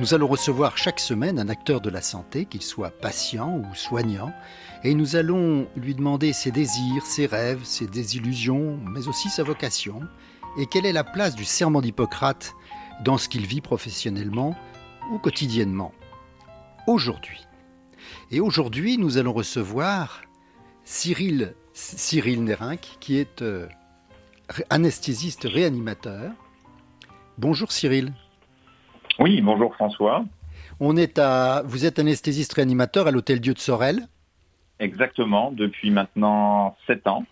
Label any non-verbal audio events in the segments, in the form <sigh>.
Nous allons recevoir chaque semaine un acteur de la santé, qu'il soit patient ou soignant, et nous allons lui demander ses désirs, ses rêves, ses désillusions, mais aussi sa vocation, et quelle est la place du serment d'Hippocrate dans ce qu'il vit professionnellement ou quotidiennement. Aujourd'hui? Et aujourd'hui, nous allons recevoir Cyril, Cyril Nérinck, qui est euh, anesthésiste réanimateur. Bonjour Cyril. Oui, bonjour François. On est à, vous êtes anesthésiste réanimateur à l'Hôtel Dieu de Sorel Exactement, depuis maintenant sept ans.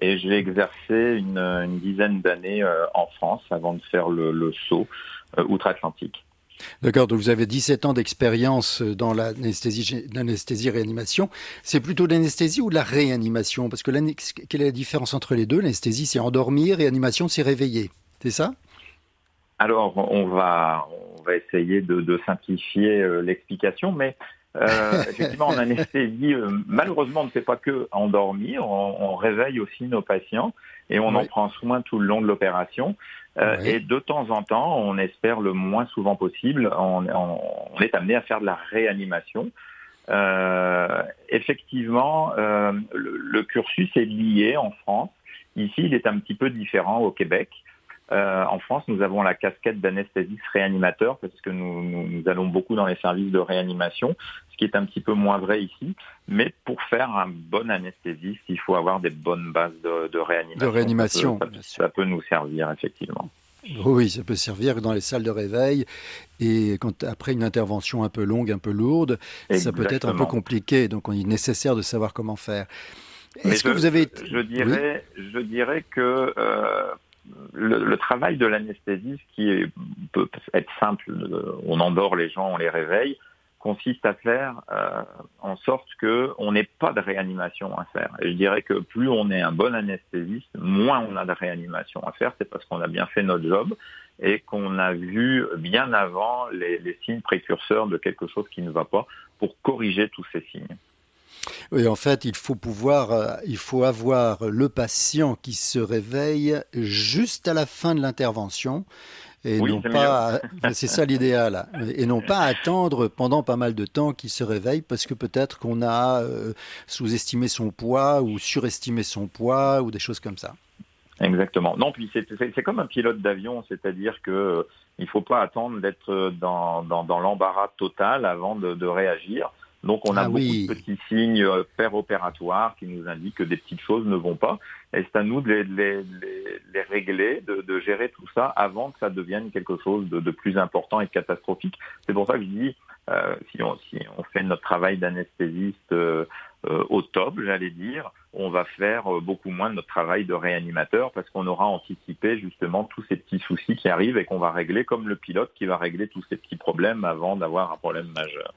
Et j'ai exercé une, dizaine d'années euh, en France avant de faire le, saut euh, outre-Atlantique. D'accord, donc vous avez 17 ans d'expérience dans l'anesthésie réanimation. C'est plutôt l'anesthésie ou la réanimation? Parce que quelle est la différence entre les deux? L'anesthésie, c'est endormir, réanimation, c'est réveiller. C'est ça? Alors, on va, on va essayer de, simplifier euh, l'explication, mais euh, <laughs> effectivement, en anesthésie, euh, malheureusement, on ne fait pas que endormir, on, réveille aussi nos patients et on en prend soin tout le long de l'opération. Euh, et de temps en temps, on espère le moins souvent possible, on, est amené à faire de la réanimation. effectivement, le, le, cursus est lié en France. Ici, il est un petit peu différent au Québec. Euh, en France, nous avons la casquette d'anesthésiste réanimateur parce que nous, allons beaucoup dans les services de réanimation, ce qui est un petit peu moins vrai ici. Mais pour faire un bon anesthésiste, il faut avoir des bonnes bases de, réanimation. De réanimation, ça peut, nous servir effectivement. Oui, ça peut servir dans les salles de réveil et quand, après une intervention un peu longue, un peu lourde, ça peut être un peu compliqué. Donc, il est nécessaire de savoir comment faire. Est-ce que vous avez je dirais, je dirais que euh, le, travail de l'anesthésiste, qui peut être simple, on endort les gens, on les réveille, consiste à faire euh, en sorte qu'on n'ait pas de réanimation à faire. Et je dirais que plus on est un bon anesthésiste, moins on a de réanimation à faire. C'est parce qu'on a bien fait notre job et qu'on a vu bien avant les signes précurseurs de quelque chose qui ne va pas pour corriger tous ces signes. Oui, en fait, il faut pouvoir, euh, il faut avoir le patient qui se réveille juste à la fin de l'intervention. Et non pas, c'est ça l'idéal, et non pas attendre pendant pas mal de temps qu'il se réveille parce que peut-être qu'on a euh, sous-estimé son poids ou surestimé son poids ou des choses comme ça. Exactement. Non, puis c'est comme un pilote d'avion, c'est-à-dire que euh, il faut pas attendre d'être dans, dans, l'embarras total avant de, de réagir. Donc on a ah beaucoup de petits signes euh, opératoires qui nous indiquent que des petites choses ne vont pas. Et c'est à nous de les, régler, de, gérer tout ça avant que ça devienne quelque chose de, plus important et de catastrophique. C'est pour ça que je dis, euh, si, on, fait notre travail d'anesthésiste euh, au top, j'allais dire, on va faire beaucoup moins de notre travail de réanimateur parce qu'on aura anticipé justement tous ces petits soucis qui arrivent et qu'on va régler comme le pilote qui va régler tous ces petits problèmes avant d'avoir un problème majeur.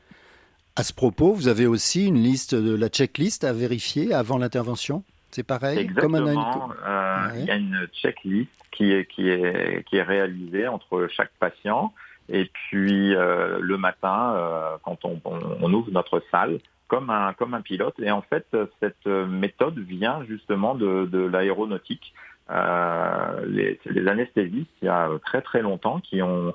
À ce propos, vous avez aussi une liste de la checklist à vérifier avant l'intervention? C'est pareil? Exactement. Euh, il y a une checklist qui est, qui, est, qui est réalisée entre chaque patient. Et puis euh, le matin, euh, quand on, on, ouvre notre salle, comme un, comme un pilote. Et en fait, cette méthode vient justement de, de l'aéronautique. les, les anesthésistes, il y a très très longtemps, qui ont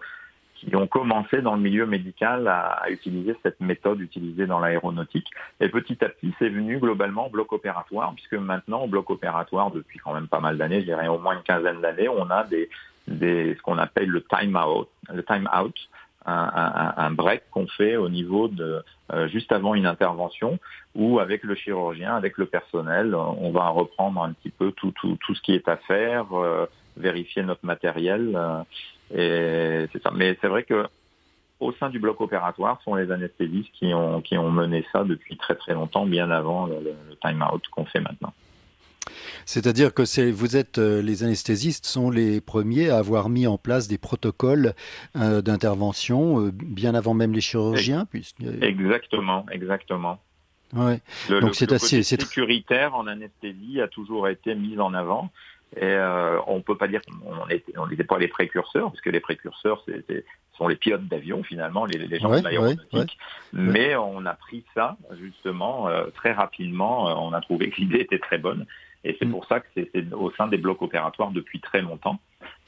qui ont commencé dans le milieu médical à, utiliser cette méthode utilisée dans l'aéronautique. Et petit à petit, c'est venu globalement au bloc opératoire, puisque maintenant, au bloc opératoire, depuis quand même pas mal d'années, je dirais au moins une quinzaine d'années, on a des, des ce qu'on appelle le time out, le time out, un, un, break qu'on fait au niveau de euh, juste avant une intervention où avec le chirurgien, avec le personnel, on va reprendre un petit peu tout, tout, tout ce qui est à faire, euh, vérifier notre matériel. Et c'est ça. Mais c'est vrai que au sein du bloc opératoire sont les anesthésistes qui ont, qui ont mené ça depuis très très longtemps, bien avant le, time-out qu'on fait maintenant. C'est-à-dire que c'est, vous êtes, euh, les anesthésistes sont les premiers à avoir mis en place des protocoles euh, d'intervention euh, bien avant même les chirurgiens. Exactement, exactement. Ouais. Le, Donc c'est assez sécuritaire en anesthésie a toujours été mis en avant. Et on peut pas dire qu'on n'était pas les précurseurs, parce que les précurseurs, c'était sont les pilotes d'avion finalement, les, les gens de l'aéronautique. Mais on a pris ça justement très rapidement. On a trouvé que l'idée était très bonne et c'est mm. pour ça que c'est au sein des blocs opératoires depuis très longtemps.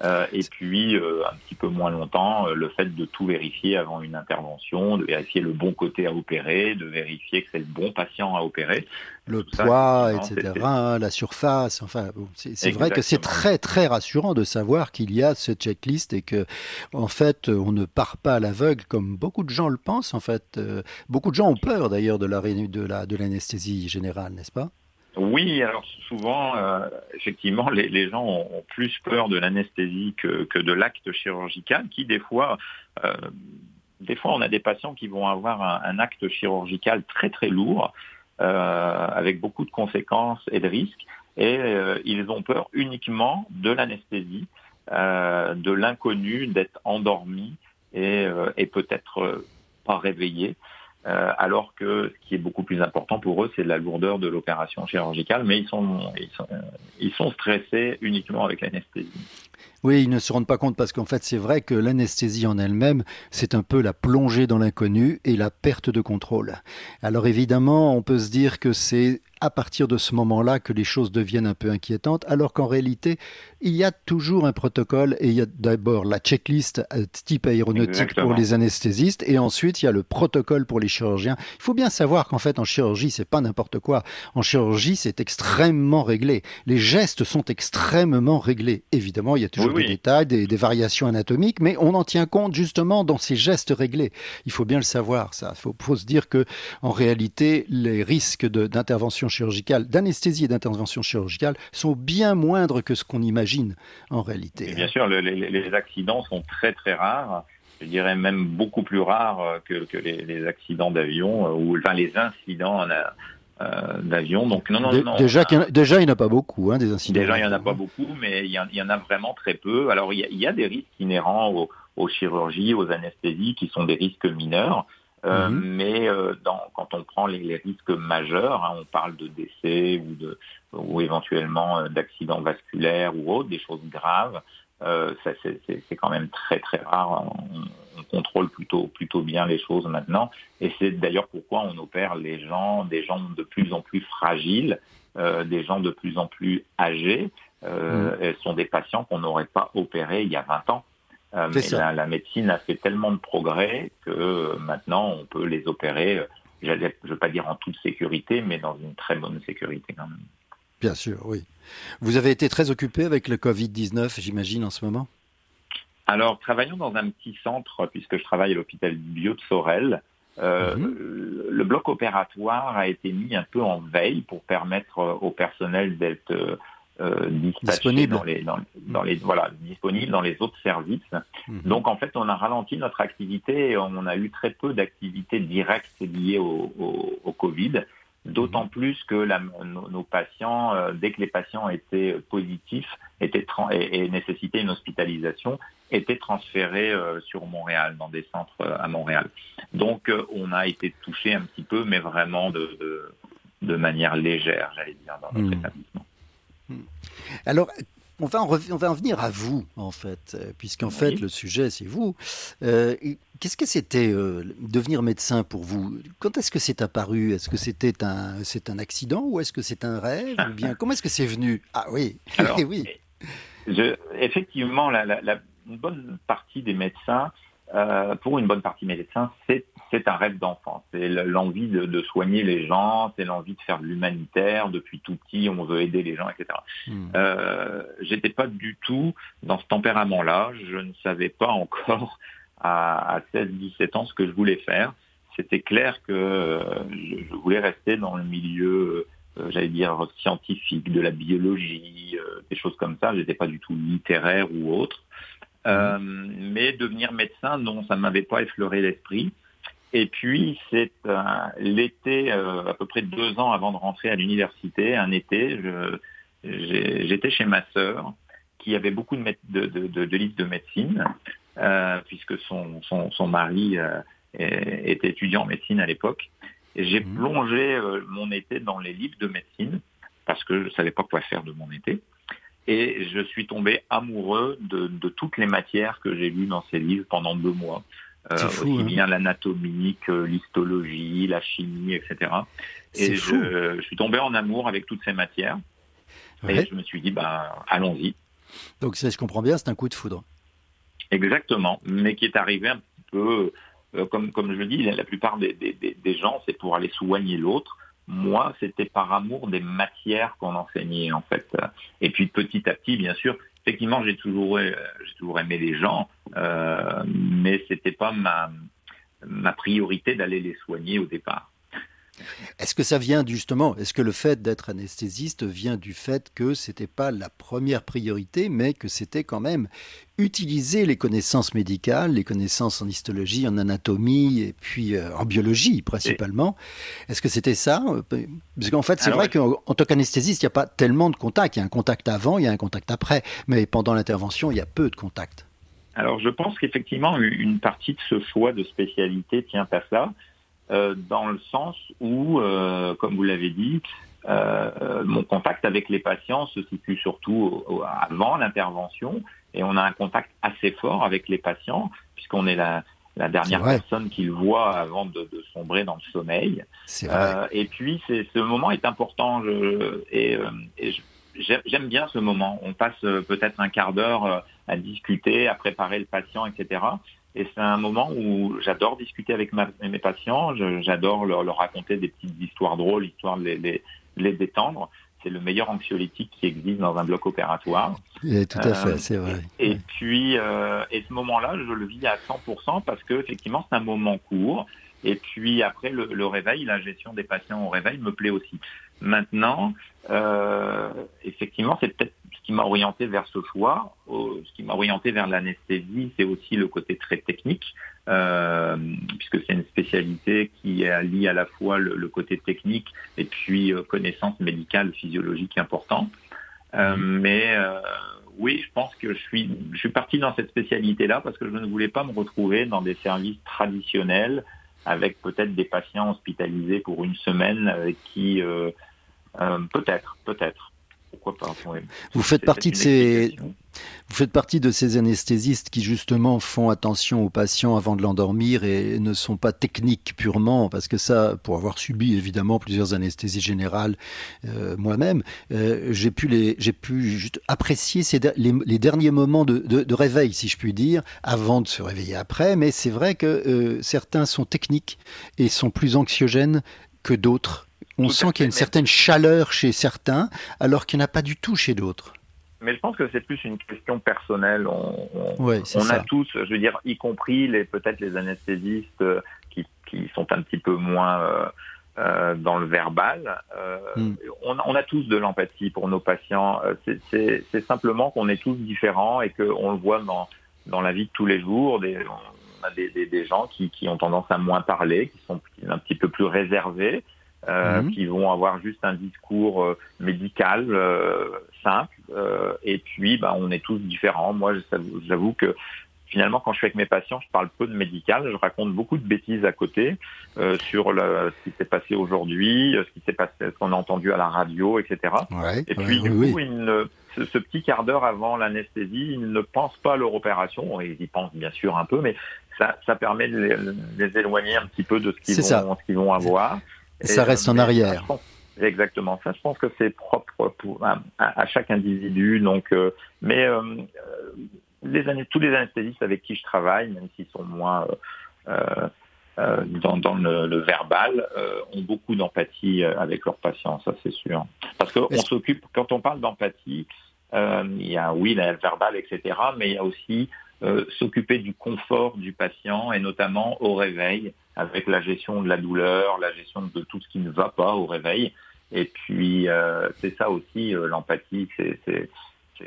Euh, et puis, euh, un petit peu moins longtemps, euh, le fait de tout vérifier avant une intervention, de vérifier le bon côté à opérer, de vérifier que c'est le bon patient à opérer. Le poids, etc., hein, la surface, enfin, c'est vrai que c'est très, très rassurant de savoir qu'il y a ce checklist et que, en fait, on ne part pas à l'aveugle comme beaucoup de gens le pensent, en fait. beaucoup de gens ont peur, d'ailleurs, de l'anesthésie la, de générale, n'est-ce pas? Oui, alors souvent, euh, effectivement, les, gens ont, plus peur de l'anesthésie que, de l'acte chirurgical, qui des fois, euh, des fois, on a des patients qui vont avoir un, acte chirurgical très très lourd, euh, avec beaucoup de conséquences et de risques, et ils ont peur uniquement de l'anesthésie, de l'inconnu, d'être endormi et, et peut-être pas réveillé. Euh, alors que ce qui est beaucoup plus important pour eux, c'est la lourdeur de l'opération chirurgicale, mais ils sont, ils sont, ils sont stressés uniquement avec l'anesthésie. Oui, ils ne se rendent pas compte parce qu'en fait, c'est vrai que l'anesthésie en elle-même, c'est un peu la plongée dans l'inconnu et la perte de contrôle. Alors évidemment, on peut se dire que c'est à partir de ce moment-là que les choses deviennent un peu inquiétantes, alors qu'en réalité, il y a toujours un protocole et il y a d'abord la checklist euh, type aéronautique pour les anesthésistes et ensuite il y a le protocole pour les chirurgiens. Il faut bien savoir qu'en fait en chirurgie, c'est pas n'importe quoi. En chirurgie, c'est extrêmement réglé. Les gestes sont extrêmement réglés. Évidemment, il y a toujours des détails, des, variations anatomiques, mais on en tient compte justement dans ces gestes réglés. Il faut bien le savoir, ça. Il faut, faut, se dire que en réalité, les risques d'intervention chirurgicale, d'anesthésie et d'intervention chirurgicale sont bien moindres que ce qu'on imagine en réalité. bien sûr, les, accidents sont très très rares. Je dirais même beaucoup plus rares que, les, accidents d'avion euh, ou enfin les incidents euh, d'avion. Donc non, non, non. Déjà, il déjà, il n'y en a pas beaucoup, hein, des incidents. Déjà, il n'y en a pas beaucoup, mais il y, en, a vraiment très peu. Alors, il y a, des risques inhérents aux, aux, chirurgies, aux anesthésies, qui sont des risques mineurs. Euh, mhm. Mais euh, dans, quand on prend les, risques majeurs, hein, on parle de décès ou, de, ou éventuellement euh, d'accidents vasculaires ou autres, des choses graves, c'est quand même très très rare. On, on, contrôle plutôt plutôt bien les choses maintenant, et c'est d'ailleurs pourquoi on opère les gens, des gens de plus en plus fragiles, des gens de plus en plus âgés. Mhm. Elles sont des patients qu'on n'aurait pas opérés il y a 20 ans. Euh, mais la, médecine a fait tellement de progrès que euh, maintenant on peut les opérer, euh, je ne veux pas dire en toute sécurité, mais dans une très bonne sécurité quand même. Bien sûr, oui. Vous avez été très occupé avec le Covid-19, j'imagine, en ce moment? Alors, travaillons dans un petit centre, puisque je travaille à l'hôpital bio de Sorel. Mhm. Le bloc opératoire a été mis un peu en veille pour permettre au personnel d'être euh, disponible dans les, dans, les voilà disponible dans les autres services. Mhm. Donc en fait, on a ralenti notre activité et on a eu très peu d'activités directes liées au, au, Covid. D'autant mhm. plus que la, nos, patients, euh, dès que les patients étaient positifs, étaient et, et, nécessitaient une hospitalisation, étaient transférés euh, sur Montréal, dans des centres à Montréal. Donc on a été touché un petit peu, mais vraiment de, de, de manière légère, j'allais dire, dans notre mhm. établissement. Hmm. Alors, on va, en on va en venir à vous, en fait, euh, puisqu'en fait, le sujet, c'est vous. Euh, qu'est-ce que c'était euh, devenir médecin pour vous? Quand est-ce que c'est apparu? Est-ce que c'était un, c'est un accident ou est-ce que c'est un rêve? Ou bien <laughs> Comment est-ce que c'est venu? Ah oui, <laughs> oui. Je, effectivement, la, la, une bonne partie des médecins, pour une bonne partie des médecins, c'est un rêve d'enfant. C'est l'envie de, soigner les gens, c'est l'envie de faire de l'humanitaire. Depuis tout petit, on veut aider les gens, etc. Hmm. Euh, J'étais pas du tout dans ce tempérament-là. Je ne savais pas encore à, 16-17 ans ce que je voulais faire. C'était clair que euh, je, voulais rester dans le milieu, euh, j'allais dire scientifique, de la biologie, euh, des choses comme ça. J'étais pas du tout littéraire ou autre. Hmm. mais devenir médecin, non, ça ne m'avait pas effleuré l'esprit. Et puis, c'est l'été, euh, à peu près deux ans avant de rentrer à l'université, un été, j'étais chez ma sœur qui avait beaucoup de, de, de, de livres de médecine, euh, puisque son, son, son mari euh, était étudiant en médecine à l'époque. J'ai mmh. plongé euh, mon été dans les livres de médecine, parce que je ne savais pas quoi faire de mon été. Et je suis tombé amoureux de, de toutes les matières que j'ai lues dans ces livres pendant deux mois. Euh, fou, aussi hein. bien l'anatomie que l'histologie, la chimie, etc. Et je, je, suis tombé en amour avec toutes ces matières. Ouais. Et je me suis dit, bah, allons-y. Donc, si je comprends bien, c'est un coup de foudre. Exactement, mais qui est arrivé un peu, euh, comme, comme je le dis, la plupart des, des, des gens, c'est pour aller soigner l'autre. Moi, c'était par amour des matières qu'on enseignait, en fait. Et puis, petit à petit, bien sûr, effectivement, j'ai toujours, j'ai toujours aimé les gens, euh, mais c'était pas ma priorité d'aller les soigner au départ. Est-ce que ça vient justement, est-ce que le fait d'être anesthésiste vient du fait que c'était pas la première priorité, mais que c'était quand même utiliser les connaissances médicales, les connaissances en histologie, en anatomie et puis euh, en biologie principalement? Est-ce que c'était ça? Parce qu'en fait, c'est vrai qu'en tant qu'anesthésiste, il n'y a pas tellement de contact. Il y a un contact avant, il y a un contact après, mais pendant l'intervention, il y a peu de contact. Alors, je pense qu'effectivement, une partie de ce choix de spécialité tient à ça. Euh, dans le sens où, euh, comme vous l'avez dit, euh, mon contact avec les patients se situe surtout avant l'intervention et on a un contact assez fort avec les patients puisqu'on est la, la dernière personne qu'ils voient avant de, de, sombrer dans le sommeil. Euh, et puis, ce moment est important je, et, et j'aime bien ce moment. On passe peut-être un quart d'heure à discuter, à préparer le patient, etc. Et c'est un moment où j'adore discuter avec mes patients, j'adore leur, raconter des petites histoires drôles, histoire de les, les, détendre. C'est le meilleur anxiolytique qui existe dans un bloc opératoire. Et tout à fait, euh, c'est vrai. Et, puis, euh, et ce moment-là, je le vis à 100% parce que effectivement, c'est un moment court. Et puis après, le, le, réveil, la gestion des patients au réveil me plaît aussi. Maintenant, euh, effectivement, c'est peut-être qui m'a orienté vers ce choix. Ce qui m'a orienté vers l'anesthésie, c'est aussi le côté très technique, euh, puisque c'est une spécialité qui allie à la fois le, le côté technique et puis euh, connaissance médicale, physiologique importante. Euh, mhm. mais euh, oui, je pense que je suis, je suis parti dans cette spécialité-là parce que je ne voulais pas me retrouver dans des services traditionnels avec peut-être des patients hospitalisés pour une semaine qui peut-être, peut-être. Pourquoi pas Vous faites partie de ces vous faites partie de ces anesthésistes qui justement font attention aux patients avant de l'endormir et ne sont pas techniques purement, parce que ça, pour avoir subi évidemment plusieurs anesthésies générales euh, moi-même, euh, j'ai pu les, j'ai pu juste apprécier ces, les, les, derniers moments de, de, de, réveil, si je puis dire, avant de se réveiller après. Mais c'est vrai que euh, certains sont techniques et sont plus anxiogènes que d'autres. On sent qu'il y a une certaine chaleur chez certains, alors qu'il n'y en a pas du tout chez d'autres mais je pense que c'est plus une question personnelle. On, on, on a tous, je veux dire, y compris les peut-être les anesthésistes euh, qui, qui, sont un petit peu moins euh, euh, dans le verbal. Euh, mm. on, on, a tous de l'empathie pour nos patients. C'est simplement qu'on est tous différents et qu'on le voit dans, dans la vie de tous les jours. Des, on a des, des, des gens qui, qui ont tendance à moins parler, qui sont un petit peu plus réservés. Euh, mmh. qui vont avoir juste un discours euh, médical euh, simple. et puis, bah, on est tous différents. Moi, j'avoue que finalement, quand je suis avec mes patients, je parle peu de médical, je raconte beaucoup de bêtises à côté euh, sur le, ce qui s'est passé aujourd'hui, ce qui s'est passé, ce qu'on a entendu à la radio, etc. Ouais, et puis, ouais, du oui, coup, il ne, ce, ce, petit quart d'heure avant l'anesthésie, ils ne pensent pas à leur opération. Ils y pensent bien sûr un peu, mais ça, ça permet de les, de les éloigner un petit peu de ce qu'ils vont, ce qu'ils vont avoir. Ça reste en arrière. Ça, pense, exactement. Ça, je pense que c'est propre pour, à, à, chaque individu. Donc, euh, mais euh, les années, tous les anesthésistes avec qui je travaille, même s'ils sont moins euh, euh dans, dans le, le, verbal, euh, ont beaucoup d'empathie avec leurs patients. Ça, c'est sûr. Parce qu'on s'occupe, quand on parle d'empathie, il y a oui, le verbal, etc. Mais il y a aussi euh, s'occuper du confort du patient et notamment au réveil avec la gestion de la douleur, la gestion de tout ce qui ne va pas au réveil. Et puis euh, c'est ça aussi euh, l'empathie, c'est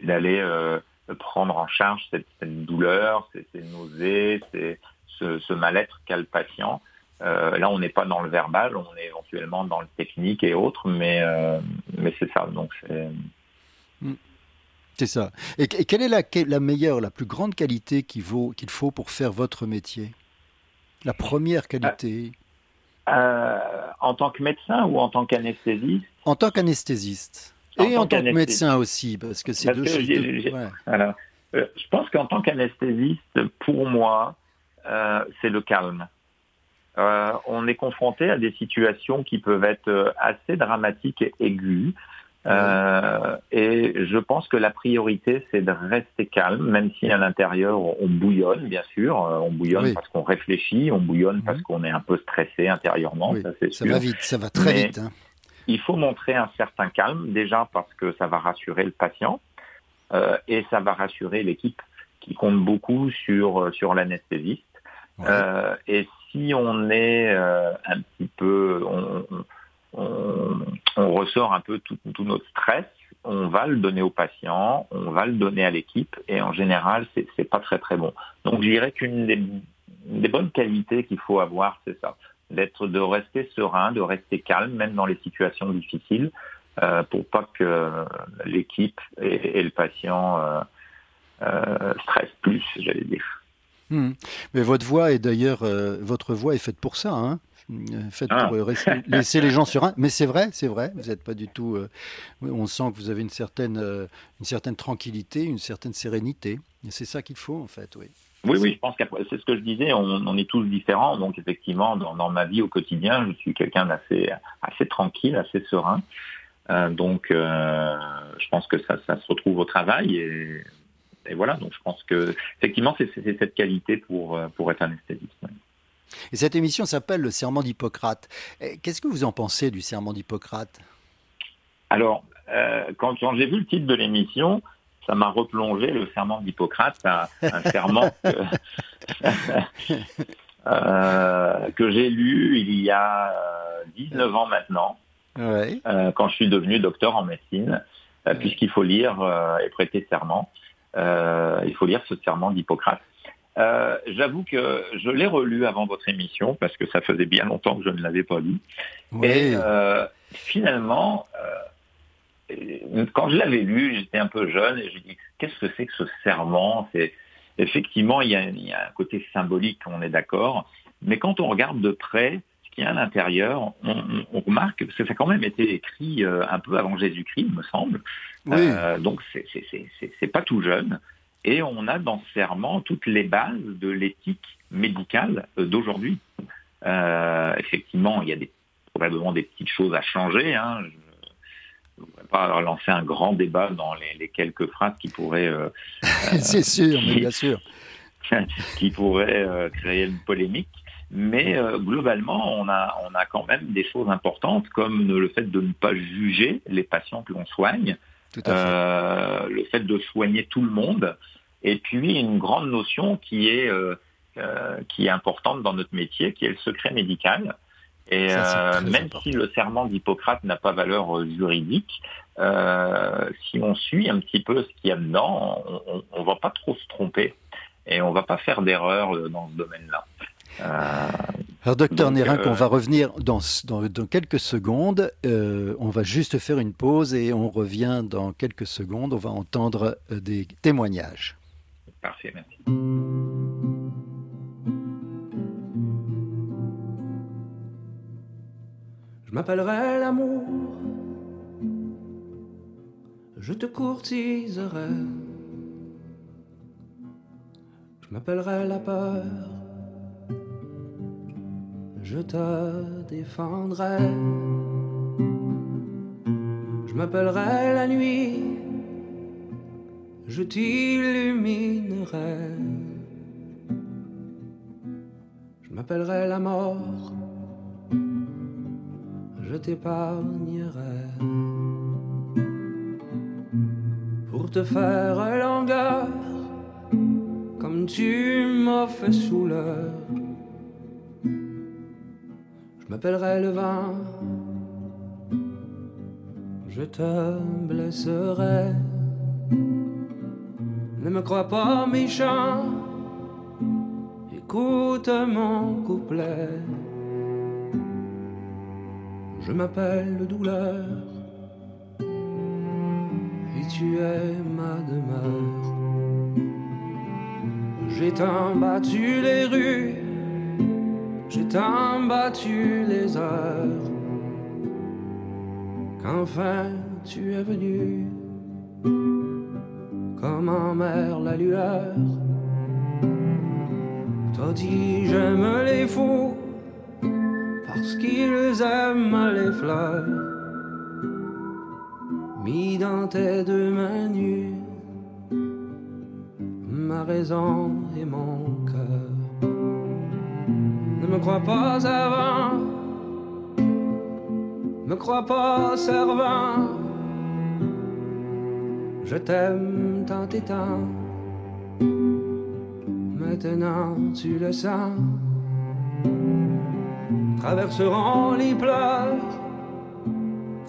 d'aller euh, prendre en charge cette, douleur, ces, nausées, ces, ce, mal-être qu'a le patient. là, on n'est pas dans le verbal, on est éventuellement dans le technique et autres, mais c'est ça. Donc c'est Hmm. C'est ça. Et, quelle est la, meilleure, la plus grande qualité qu'il faut pour faire votre métier? La première qualité euh, En tant que médecin ou en tant qu'anesthésiste? En tant qu'anesthésiste. Et en tant que médecin aussi, parce que c'est deux choses. Euh, je pense qu'en tant qu'anesthésiste, pour moi, euh, c'est le calme. Euh, on est confronté à des situations qui peuvent être assez dramatiques et aiguës. Et je pense que la priorité, c'est de rester calme, même si à l'intérieur, on bouillonne, bien sûr. On bouillonne parce qu'on réfléchit, on bouillonne parce qu'on est un peu stressé intérieurement, ça c'est Ça va vite, ça va très vite. Hein. Il faut montrer un certain calme, déjà parce que ça va rassurer le patient. Euh, et ça va rassurer l'équipe qui compte beaucoup sur, euh, sur l'anesthésiste. Euh, et si on est un petit peu, un peu tout, notre stress, on va le donner au patient, on va le donner à l'équipe, et en général, c'est pas très très bon. Donc, je dirais qu'une des, des, bonnes qualités qu'il faut avoir, c'est ça, d'être, de rester serein, de rester calme, même dans les situations difficiles, euh, pour pas que l'équipe et, le patient euh, euh, stressent plus, j'allais dire. Hmm. Mais votre voix est d'ailleurs, votre voix est faite pour ça, hein faite pour ah. laisser les gens <laughs> sur un. Mais c'est vrai, c'est vrai. Vous n'êtes pas du tout. on sent que vous avez une certaine, une certaine tranquillité, une certaine sérénité. Et c'est ça qu'il faut en fait, oui. Oui, oui, je pense que c'est ce que je disais, on, est tous différents. Donc effectivement, dans, dans, ma vie au quotidien, je suis quelqu'un d'assez assez tranquille, assez serein. Euh, donc, euh, je pense que ça, se retrouve au travail et, voilà. Donc, je pense que effectivement, c'est cette qualité pour euh, pour être anesthésiste. Et cette émission s'appelle le serment d'Hippocrate. Qu'est-ce que vous en pensez du serment d'Hippocrate? Alors, quand, j'ai vu le titre de l'émission, ça m'a replongé le serment d'Hippocrate, un <laughs> serment que, <laughs> que j'ai lu il y a 19 ans maintenant. Euh, quand je suis devenu docteur en médecine, euh, puisqu'il faut lire euh, et prêter serment. il faut lire ce serment d'Hippocrate. J'avoue que je l'ai relu avant votre émission parce que ça faisait bien longtemps que je ne l'avais pas lu. Et finalement, quand je l'avais lu, j'étais un peu jeune et j'ai dit qu'est-ce que c'est que ce serment? C'est effectivement il y, a, il y, a, un côté symbolique, on est d'accord, mais quand on regarde de près, à l'intérieur, on, remarque que ça a quand même été écrit euh, un peu avant Jésus-Christ, me semble. Euh, donc c'est pas tout jeune. Et on a dans ce serment toutes les bases de l'éthique médicale euh, d'aujourd'hui. effectivement, il y a des, probablement des petites choses à changer. Hein. Je ne voudrais pas lancer un grand débat dans les, quelques phrases qui pourraient... <laughs> C'est sûr, bien sûr. <laughs> qui pourraient créer une polémique. Mais euh, globalement, on a, on a quand même des choses importantes comme le fait de ne pas juger les patients que l'on soigne, euh, le fait de soigner tout le monde, et puis une grande notion qui est, euh, qui est importante dans notre métier, qui est le secret médical. Et même si le serment d'Hippocrate n'a pas valeur juridique, si on suit un petit peu ce qu'il y a dedans, on ne va pas trop se tromper et on ne va pas faire d'erreur dans ce domaine-là. Euh, Alors, docteur Nérin, on euh, va revenir dans, dans, quelques secondes. Euh, on va juste faire une pause et on revient dans quelques secondes. On va entendre des témoignages. Parfait, merci. Je m'appellerai l'amour, je te courtiserai. Je m'appellerai la peur je te défendrai. Je m'appellerai la nuit, je t'illuminerai. Je m'appellerai la mort, je t'épargnerai. Pour te faire langueur, comme tu m'as fait sous l'heure m'appellerai le vin. Je te blesserai. Ne me crois pas méchant. Écoute mon couplet. Je m'appelle douleur. Et tu es ma demeure. J'ai tant battu les rues, j'ai tant battu les heures, qu'enfin tu es venu, comme en mer la lueur. T'as dit j'aime les fous, parce qu'ils aiment les fleurs mis dans tes deux mains nues ma raison et mon cœur. Me crois pas avant, me crois pas servant. Je t'aime tant et tant. Maintenant tu le sens. Traverseront les pleurs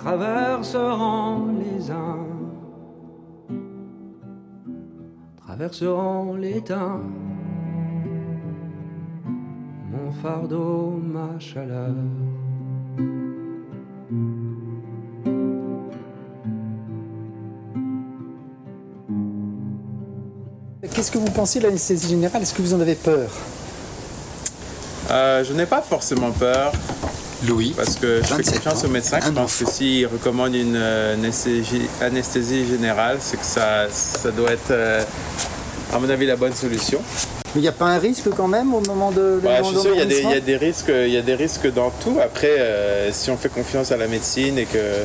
traverseront les uns, traverseront les temps, mon fardeau, ma chaleur. Qu'est-ce que vous pensez de l'anesthésie générale? Est-ce que vous en avez peur? Euh, Je n'ai pas forcément peur. Louis. Parce que je fais confiance au médecin. Je pense que s'il recommande une euh, anesthésie, générale, c'est que ça, ça doit être, euh, à mon avis, la bonne solution. Mais il n'y a pas un risque quand même au moment de. Ouais, je suis sûr, il y, a des risques, il y a des risques dans tout. Après, euh, si on fait confiance à la médecine et que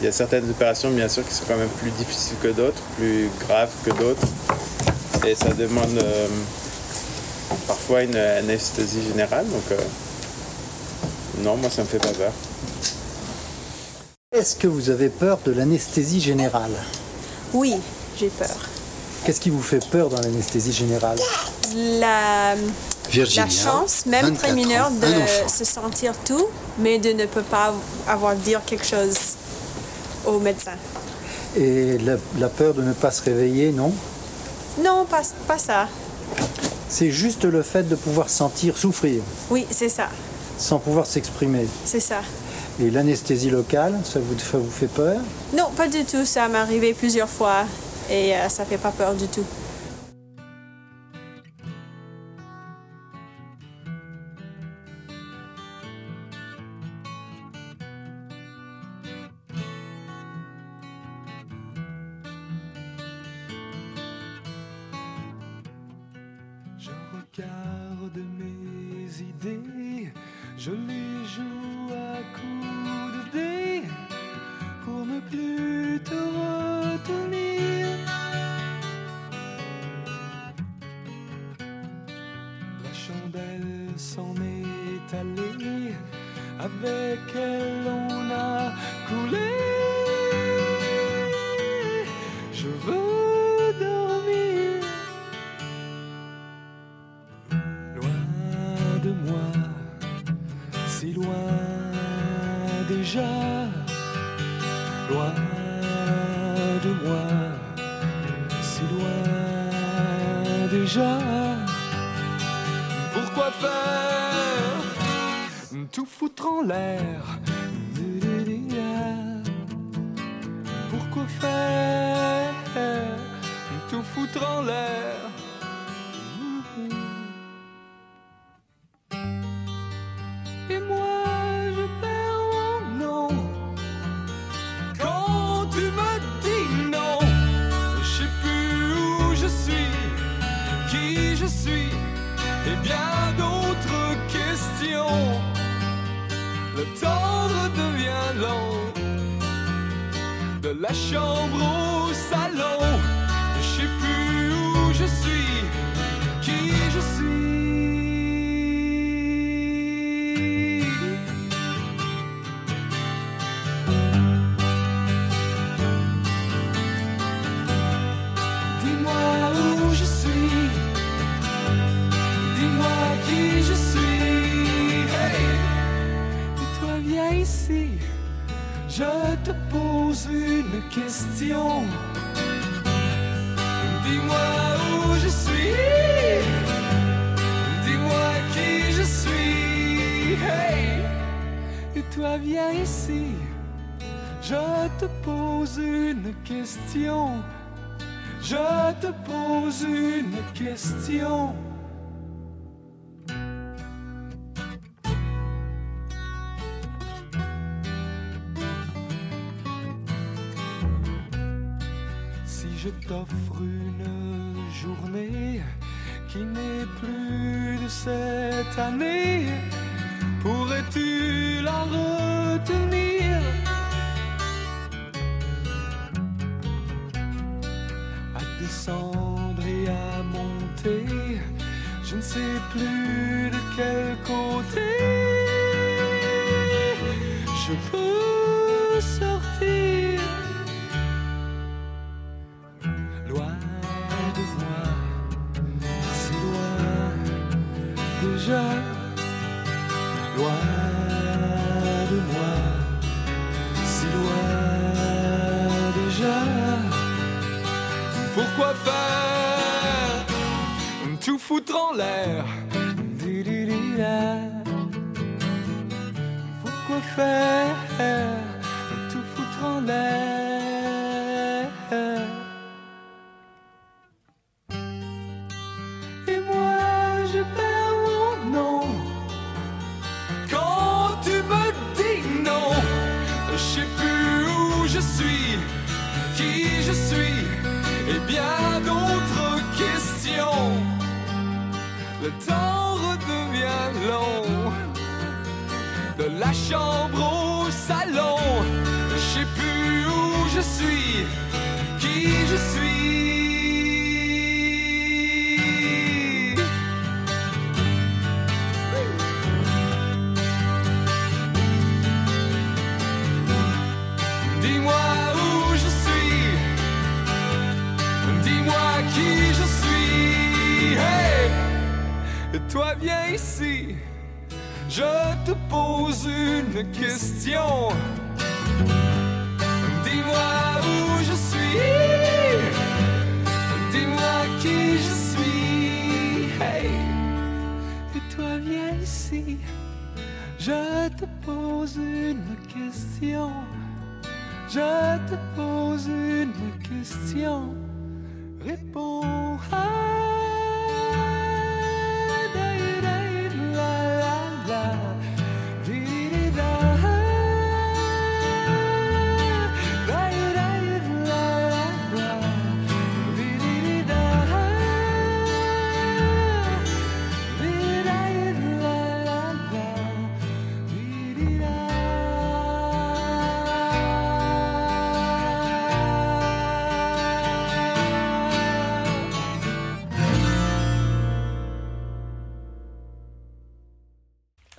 il y a certaines opérations, bien sûr, qui sont quand même plus difficiles que d'autres, plus graves que d'autres, et ça demande parfois une anesthésie générale. Donc, euh, non, moi, ça me fait pas peur. Est-ce que vous avez peur de l'anesthésie générale? Oui, j'ai peur. Qu'est-ce qui vous fait peur dans l'anesthésie générale la, la chance, même très mineure, de se sentir tout, mais de ne pas avoir dire quelque chose au médecin. Et la, peur de ne pas se réveiller, non Non, pas, pas ça. C'est juste le fait de pouvoir sentir souffrir. Oui, c'est ça. Sans pouvoir s'exprimer. C'est ça. Et l'anesthésie locale, ça vous, vous fait peur Non, pas du tout. Ça m'est arrivé plusieurs fois et euh, ça fait pas peur du tout. garde mes idées, je les joue à coups de dés pour ne plus te retenir. ve che luna Je te pose une question. Dis-moi où je suis. Dis-moi qui je suis. Hey! Et toi, viens ici. Je te pose une question. Je te pose une question. T'offre une journée qui n'est plus de cette année, pourrais-tu la retenir? À descendre et à monter, je ne sais plus de quel côté. Je peux foutre en l'air? Pourquoi faire tout foutre en l'air? De pose une question. Dis-moi où je suis. Dis-moi qui je suis. Hey. Et toi viens ici. Je te pose une question. Je te pose une question. Réponds.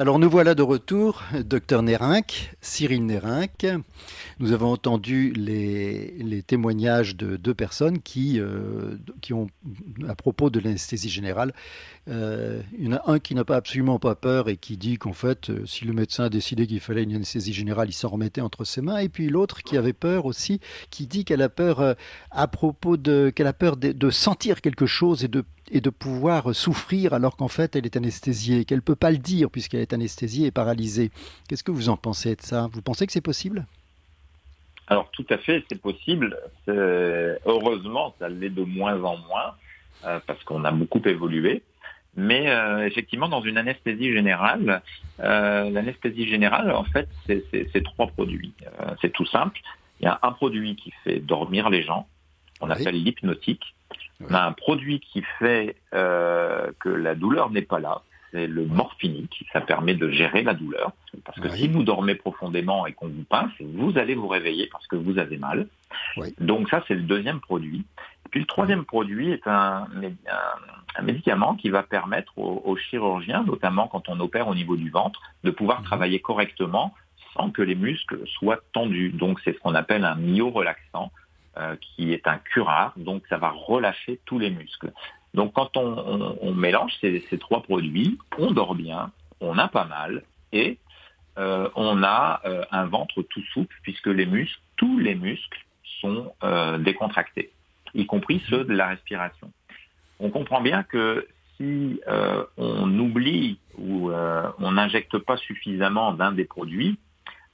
Alors nous voilà de retour, docteur Nérinck, Cyril Nérinck. Nous avons entendu les, témoignages de deux personnes qui, euh, qui ont, à propos de l'anesthésie générale, euh, il y en a un qui n'a pas absolument pas peur et qui dit qu'en fait, euh, si le médecin a décidé qu'il fallait une anesthésie générale, il s'en remettait entre ses mains. Et puis l'autre qui avait peur aussi, qui dit qu'elle a peur à propos de, qu'elle a peur de sentir quelque chose et de et de pouvoir souffrir alors qu'en fait elle est anesthésiée, qu'elle ne peut pas le dire puisqu'elle est anesthésiée et paralysée. Qu'est-ce que vous en pensez de ça? Vous pensez que c'est possible? Alors tout à fait, c'est possible. Heureusement, ça l'est de moins en moins euh, parce qu'on a beaucoup évolué. Mais euh, effectivement, dans une anesthésie générale, euh, l'anesthésie générale, en fait, c'est trois produits. c'est tout simple. Il y a un produit qui fait dormir les gens, on appelle oui. l'hypnotique. On a un produit qui fait euh, que la douleur n'est pas là, c'est le morphinique. Ça permet de gérer la douleur. Parce que oui. si vous dormez profondément et qu'on vous pince, vous allez vous réveiller parce que vous avez mal. Oui. Donc ça, c'est le deuxième produit. Et puis le troisième produit est un, un, médicament qui va permettre aux, aux, chirurgiens, notamment quand on opère au niveau du ventre, de pouvoir mmh. travailler correctement sans que les muscles soient tendus. Donc c'est ce qu'on appelle un myorelaxant euh, qui est un curare, donc ça va relâcher tous les muscles. Donc quand on, mélange ces, trois produits, on dort bien, on a pas mal et euh, on a euh, un ventre tout souple puisque les muscles, tous les muscles sont décontractés, y compris ceux de la respiration. On comprend bien que si on oublie ou on n'injecte pas suffisamment d'un des produits,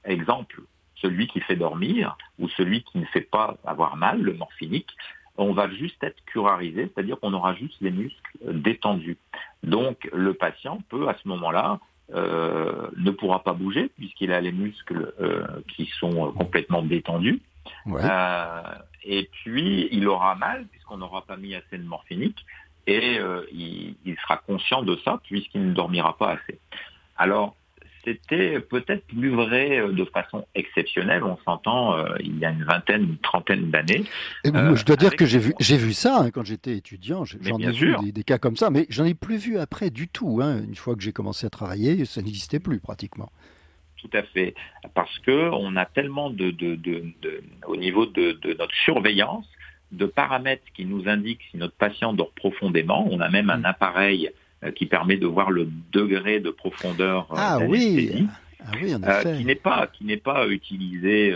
exemple celui qui fait dormir ou celui qui ne fait pas avoir mal, le morphinique, on va juste être curarisé, c'est-à-dire qu'on aura juste les muscles détendus. Donc le patient peut à ce moment-là euh, ne pourra pas bouger puisqu'il a les muscles euh, qui sont complètement détendus. Euh, et puis il aura mal puisqu'on n'aura pas mis assez de morphinique et il, il, sera conscient de ça puisqu'il ne dormira pas assez. Alors c'était peut-être plus vrai euh, de façon exceptionnelle. On s'entend euh, il y a une vingtaine, une trentaine d'années. Euh, je dois dire que j'ai vu, j'ai vu ça hein, quand j'étais étudiant. J'en ai vu des, cas comme ça, mais j'en ai plus vu après du tout. Hein. Une fois que j'ai commencé à travailler, ça n'existait plus pratiquement. Tout à fait, parce que on a tellement de, au niveau de, notre surveillance de paramètres qui nous indiquent si notre patient dort profondément. On a même un mm. appareil qui permet de voir le degré de profondeur euh, ah, oui. Ah oui, en euh, effet. qui n'est pas qui n'est pas utilisé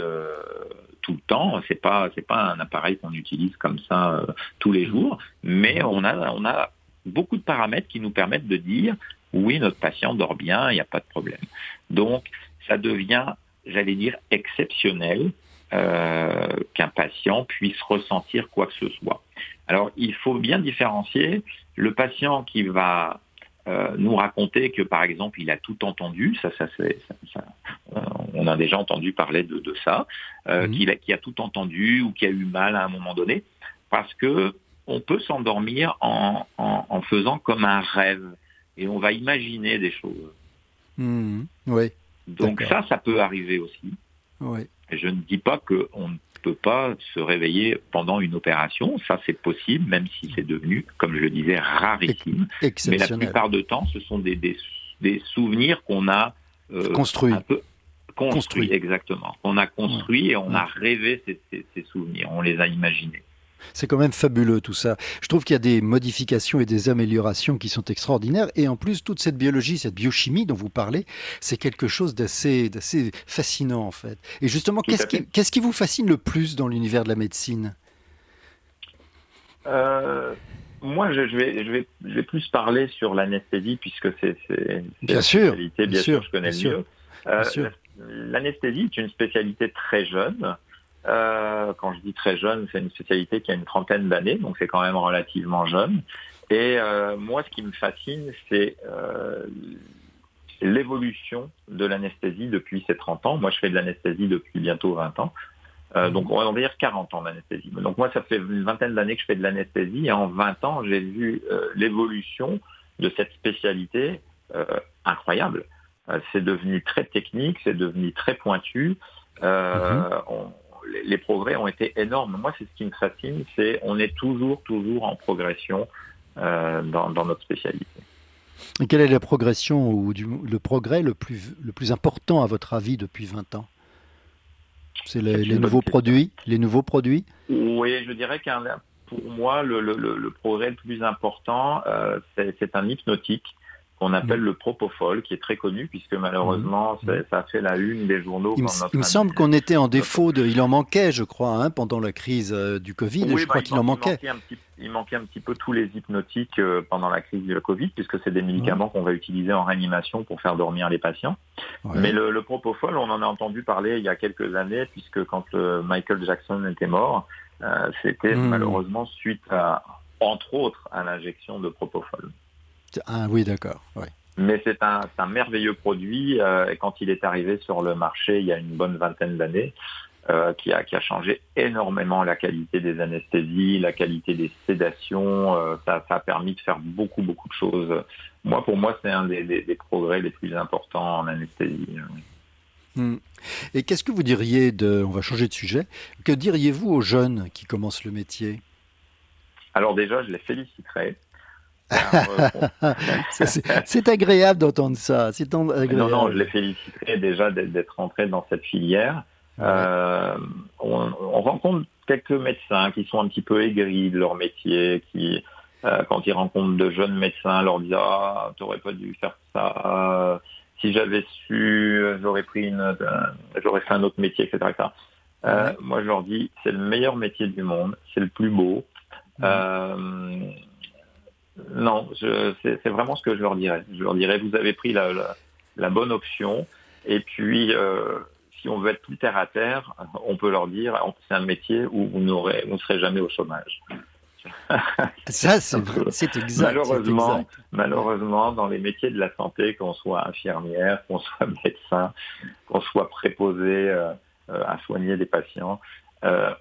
tout le temps. C'est pas c'est pas un appareil qu'on utilise comme ça tous les jours, mais on a on a beaucoup de paramètres qui nous permettent de dire oui notre patient dort bien, il n'y a pas de problème. Donc ça devient j'allais dire exceptionnel qu'un patient puisse ressentir quoi que ce soit. Alors, il faut bien différencier le patient qui va euh, nous raconter que, par exemple, il a tout entendu, ça, ça, ça, on a déjà entendu parler de, ça, euh, mhm. qu'il a, qui a tout entendu ou qui a eu mal à un moment donné, parce que on peut s'endormir en, faisant comme un rêve et on va imaginer des choses. Mhm. Oui. Donc ça, ça peut arriver aussi. Oui. Je ne dis pas qu'on peut pas se réveiller pendant une opération. Ça, c'est possible, même si c'est devenu, comme je le disais, rarissime. Mais la plupart du temps, ce sont des, des, souvenirs qu'on a euh, construits. Un peu construits, exactement. On a construit et on a rêvé ces, ces souvenirs. On les a imaginés. C'est quand même fabuleux tout ça. Je trouve qu'il y a des modifications et des améliorations qui sont extraordinaires. Et en plus, toute cette biologie, cette biochimie dont vous parlez, c'est quelque chose d'assez, fascinant en fait. Et justement, qu'est-ce qui, vous fascine le plus dans l'univers de la médecine? Euh, moi, je, vais, je, vais, je vais plus parler sur l'anesthésie puisque c'est, bien sûr, spécialité, bien, sûr, je connais mieux. Euh, l'anesthésie est une spécialité très jeune. Euh, quand je dis très jeune, c'est une spécialité qui a une trentaine d'années, donc c'est quand même relativement jeune. Et euh, moi, ce qui me fascine, c'est euh, l'évolution de l'anesthésie depuis ces 30 ans. Moi, je fais de l'anesthésie depuis bientôt 20 ans. Euh, donc, on va dire 40 ans d'anesthésie. Donc, moi, ça fait une vingtaine d'années que je fais de l'anesthésie. Et en 20 ans, j'ai vu euh, l'évolution de cette spécialité euh, incroyable. c'est devenu très technique, c'est devenu très pointu. Mm-hmm. on, les progrès ont été énormes. Moi, c'est ce qui me fascine, c'est on est toujours, toujours en progression euh, dans, notre spécialité. Et quelle est la progression ou le progrès le plus, le plus important à votre avis depuis 20 ans? C'est les, nouveaux produits, les nouveaux produits? Oui, je dirais qu'un pour moi, le, progrès le plus important, euh, c'est un hypnotique qu'on appelle mm. le propofol, qui est très connu puisque malheureusement mm. ça a fait la une des journaux. Il, me semble qu'on était en défaut de, il en manquait, je crois, hein, pendant la crise euh, du Covid. je crois bah, qu'il en manquait. Il manquait, un petit, peu tous les hypnotiques euh, pendant la crise du Covid puisque c'est des médicaments qu'on va utiliser en réanimation pour faire dormir les patients. Mais le, propofol, on en a entendu parler il y a quelques années puisque quand euh, Michael Jackson était mort, c'était mm. malheureusement suite à, entre autres, à l'injection de propofol. Ah oui, d'accord. Mais c'est un, merveilleux produit. Euh, quand il est arrivé sur le marché il y a une bonne vingtaine d'années, euh, qui, a, changé énormément la qualité des anesthésies, la qualité des sédations. Euh, ça, a permis de faire beaucoup, beaucoup de choses. Moi, pour moi, c'est un des, progrès les plus importants en anesthésie. Hmm. Et qu'est-ce que vous diriez de, on va changer de sujet, que diriez-vous aux jeunes qui commencent le métier? Alors déjà, je les féliciterais <laughs> c'est agréable d'entendre ça. Agréable. Non, non, je les féliciterai déjà d'être rentrés dans cette filière. Euh, on, rencontre quelques médecins qui sont un petit peu aigris de leur métier, qui, euh, quand ils rencontrent de jeunes médecins, leur disent ah, t'aurais pas dû faire ça. si j'avais su, j'aurais pris une, j'aurais fait un autre métier, etc. Euh, moi, je leur dis, c'est le meilleur métier du monde, c'est le plus beau. Non, c'est vraiment ce que je leur dirais. Je leur dirais, vous avez pris la, bonne option. Et puis, euh, si on veut être plus terre à terre, on peut leur dire c'est un métier où vous n'aurez, vous ne serez jamais au chômage. <laughs> Ça, c'est exact. Malheureusement, malheureusement, dans les métiers de la santé, qu'on soit infirmière, qu'on soit <laughs> médecin, qu'on soit préposé euh, euh, à soigner des patients, euh,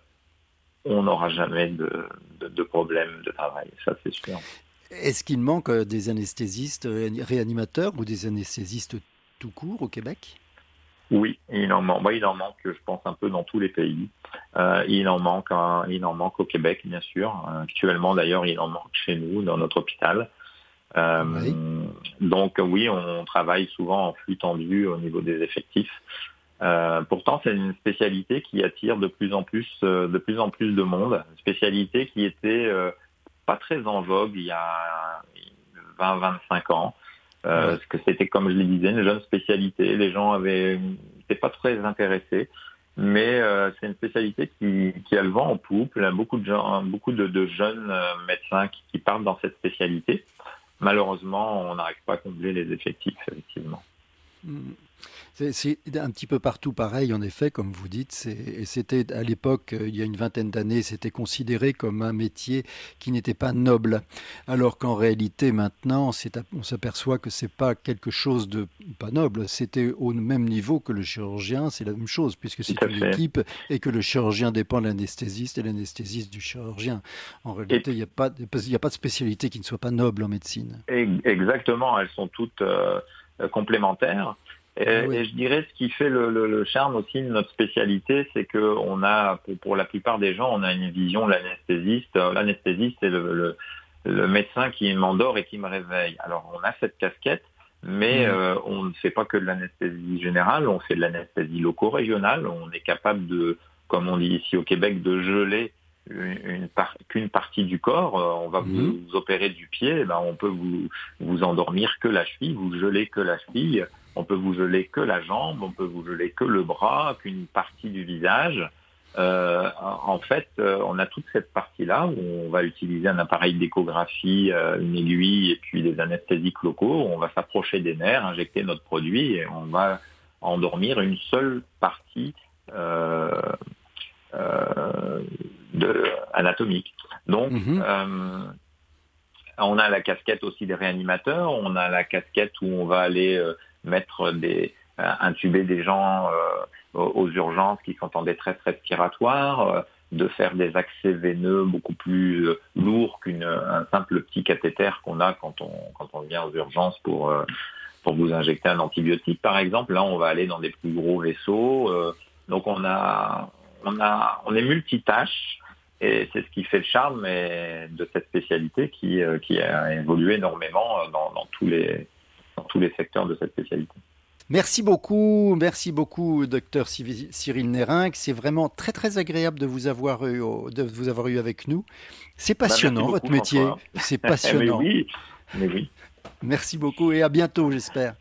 on n'aura jamais de, de, problème de travail. Ça, c'est sûr. Est-ce qu'il manque des anesthésistes réanimateurs ou des anesthésistes tout court au Québec? Oui, il en manque. il en manque, je pense, un peu dans tous les pays. Euh, il en manque, il en manque au Québec, bien sûr. Euh, actuellement, d'ailleurs, il en manque chez nous, dans notre hôpital. Euh, donc, oui, on travaille souvent en flux tendu au niveau des effectifs. pourtant, c'est une spécialité qui attire de plus en plus, de plus en plus de monde. Une spécialité qui était pas très en vogue il y a 20-25 ans. Euh, parce que c'était, comme je le disais, une jeune spécialité. Les gens avaient, n'étaient pas très intéressés, mais euh, c'est une spécialité qui, qui, a le vent en poupe. Il y a beaucoup de gens, beaucoup de, de jeunes euh, médecins qui, qui, partent dans cette spécialité. Malheureusement, on n'arrive pas à combler les effectifs, effectivement. Mm. C'est un petit peu partout pareil, en effet, comme vous dites. C'était à l'époque, euh, il y a une vingtaine d'années, c'était considéré comme un métier qui n'était pas noble. Alors qu'en réalité, maintenant, on s'aperçoit que c'est pas quelque chose de pas noble. C'était au même niveau que le chirurgien, c'est la même chose, puisque c'est une équipe et que le chirurgien dépend de l'anesthésiste et l'anesthésiste du chirurgien. En réalité, il n'y a, pas, a pas de spécialité qui ne soit pas noble en médecine. Exactement, elles sont toutes euh, complémentaires. Ah et, je dirais ce qui fait le, charme aussi de notre spécialité, c'est que on a, pour, la plupart des gens, on a une vision de l'anesthésiste. Euh, l'anesthésiste, c'est le, médecin qui m'endort et qui me réveille. Alors on a cette casquette, mais mmh. euh, on ne fait pas que de l'anesthésie générale, on fait de l'anesthésie loco-régionale. On est capable de, comme on dit ici au Québec, de geler une, qu'une partie du corps, euh, on va mmh. vous, opérer du pied, ben on peut vous, vous endormir que la cheville, vous geler que la cheville, on peut vous geler que la jambe, on peut vous geler que le bras, qu'une partie du visage. Euh, en fait, euh, on a toute cette partie-là où on va utiliser un appareil d'échographie, une aiguille et puis des anesthésiques locaux. On va s'approcher des nerfs, injecter notre produit et on va endormir une seule partie de, anatomique. Donc, mhm. on a la casquette aussi des réanimateurs, on a la casquette où on va aller mettre des euh, intuber des gens euh, aux urgences qui sont en détresse respiratoire, euh, de faire des accès veineux beaucoup plus lourds qu'un simple petit cathéter qu'on a quand on, quand on vient aux urgences pour, pour vous injecter un antibiotique, par exemple. Là, on va aller dans des plus gros vaisseaux. donc, on, a, on, a, on est multitâche. Et c'est ce qui fait le charme de cette spécialité qui, qui a évolué énormément dans, dans tous les, dans tous les secteurs de cette spécialité. Merci beaucoup, merci beaucoup, docteur Cyril Nérinck. C'est vraiment très très agréable de vous avoir eu, de vous avoir eu avec nous. C'est bah, passionnant votre métier, c'est <laughs> passionnant. oui, mais oui. Merci beaucoup et à bientôt, j'espère.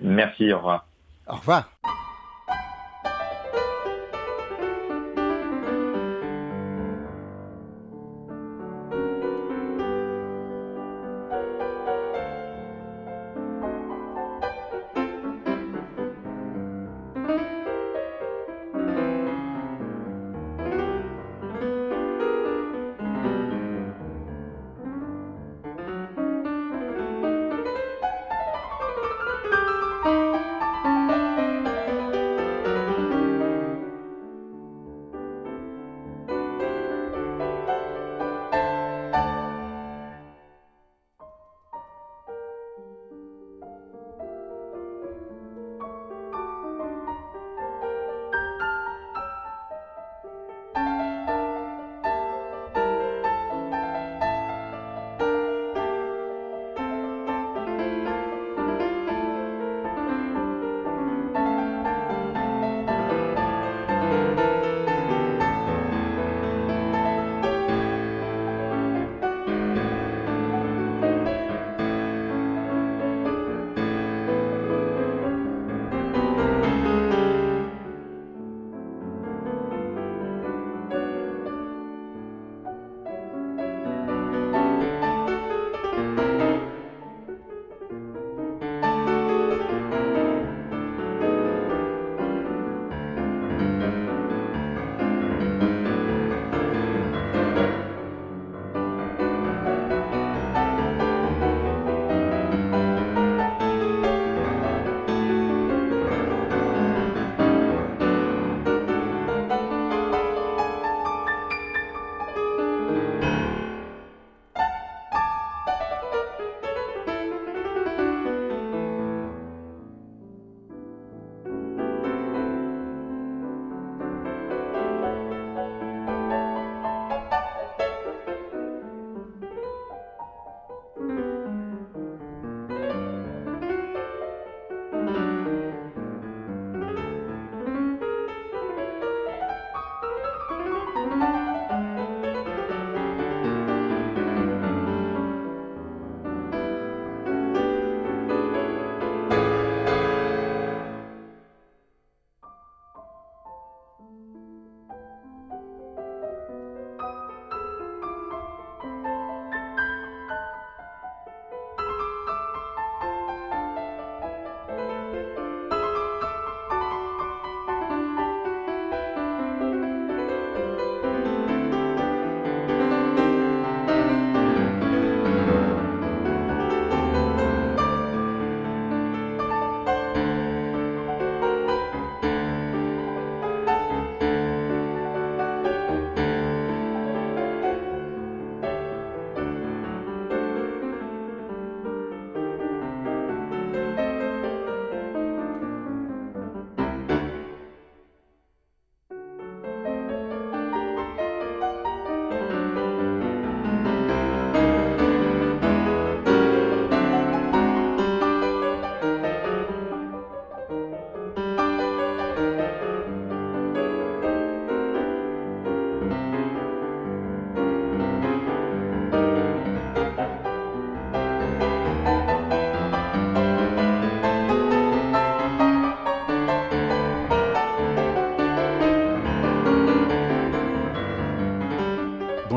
Merci, au revoir. Au revoir.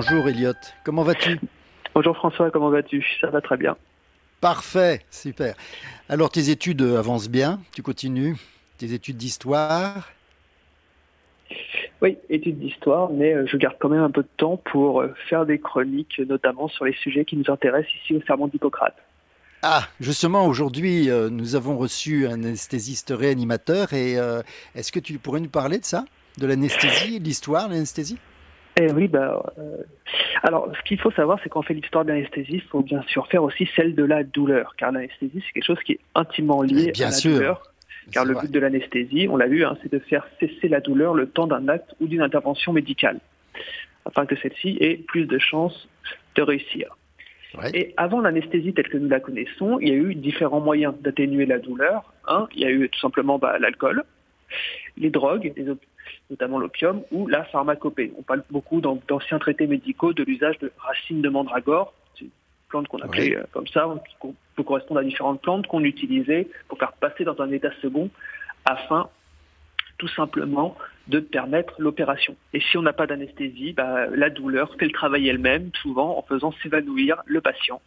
Bonjour Elliot, comment vas-tu Bonjour François, comment vas-tu? Ça va très bien. Parfait, super. Alors tes études avancent bien, tu continues? Tes études d'histoire? Oui, études d'histoire, mais euh, je garde quand même un peu de temps pour euh, faire des chroniques, notamment sur les sujets qui nous intéressent ici au serment d'Hippocrate. Ah, justement, aujourd'hui, euh, nous avons reçu un anesthésiste réanimateur et est-ce que tu pourrais nous parler de ça? De l'anesthésie, de l'histoire de l'anesthésie? Eh oui, bah, alors ce qu'il faut savoir, c'est qu'en fait l'histoire de l'anesthésie, il faut bien sûr faire aussi celle de la douleur, car l'anesthésie, c'est quelque chose qui est intimement lié à la douleur. Car le but de l'anesthésie, on l'a vu, hein, c'est de faire cesser la douleur le temps d'un acte ou d'une intervention médicale, afin que celle-ci ait plus de chances de réussir. Et avant l'anesthésie telle que nous la connaissons, il y a eu différents moyens d'atténuer la douleur. Hein. Il y a eu tout simplement bah, l'alcool, les drogues, notamment l'opium, ou la pharmacopée. On parle beaucoup d'anciens traités médicaux de l'usage de racines de mandragore, plante qu'on appelait euh, comme ça, qui peut correspondre à différentes plantes qu'on utilisait pour faire passer dans un état second afin tout simplement de permettre l'opération. Et si on n'a pas d'anesthésie, bah, la douleur fait le travail elle-même, souvent en faisant s'évanouir le patient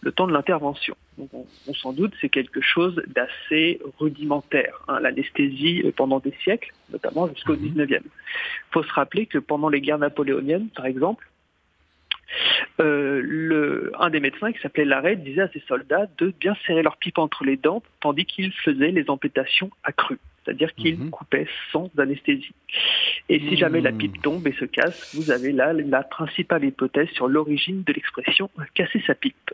le temps de l'intervention. on, s'en doute, c'est quelque chose d'assez rudimentaire. Hein. L'anesthésie euh, pendant des siècles, notamment jusqu'au 19e. Mhm. Il faut se rappeler que pendant les guerres napoléoniennes, par exemple, euh, le, un des médecins qui s'appelait Larrey disait à ses soldats de bien serrer leur pipe entre les dents tandis qu'ils faisaient les amputations accrues, c'est-à-dire qu'ils mhm. coupaient sans anesthésie. Et si jamais la pipe tombe et se casse, vous avez là la principale hypothèse sur l'origine de l'expression casser sa pipe.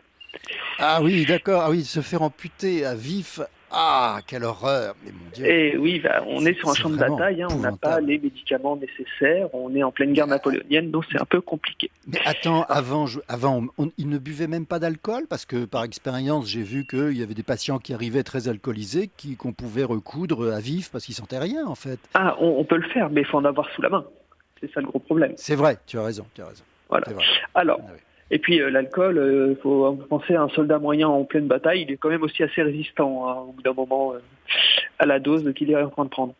Ah oui, d'accord. Ah oui, se faire amputer à vif ah, quelle horreur Mais mon Dieu Et oui, bah, on est, sur un champ de bataille, hein, on n'a pas les médicaments nécessaires, on est en pleine guerre napoléonienne, donc c'est un peu compliqué. Mais attends, avant, avant ils ne buvaient même pas d'alcool? Parce que par expérience, j'ai vu qu'il y avait des patients qui arrivaient très alcoolisés, qui, qu'on pouvait recoudre à vif parce qu'ils sentaient rien en fait. Ah, on, peut le faire, mais il faut en avoir sous la main. C'est ça le gros problème. C'est vrai, tu as raison, tu as raison. Voilà. Alors, ah et puis euh, l'alcool, il euh, faut penser à un soldat moyen en pleine bataille, il est quand même aussi assez résistant hein, au bout d'un moment euh, à la dose qu'il est en train de prendre.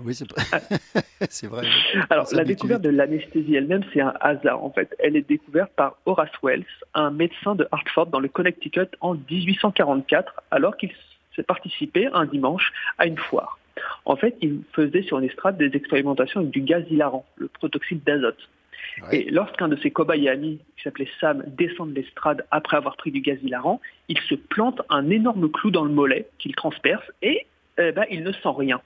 Oui, c'est vrai. <laughs> Alors, la découverte de l'anesthésie elle-même, c'est un hasard en fait. Elle est découverte par Horace Wells, un médecin de Hartford dans le Connecticut en 1844, alors qu'il s'est participé un dimanche à une foire. En fait, il faisait sur une estrade des expérimentations avec du gaz hilarant, le protoxyde d'azote. Et lorsqu'un de ses cobayes amis, qui s'appelait Sam, descend de l'estrade après avoir pris du gaz hilarant, il se plante un énorme clou dans le mollet qu'il transperce et eh ben, il ne sent rien.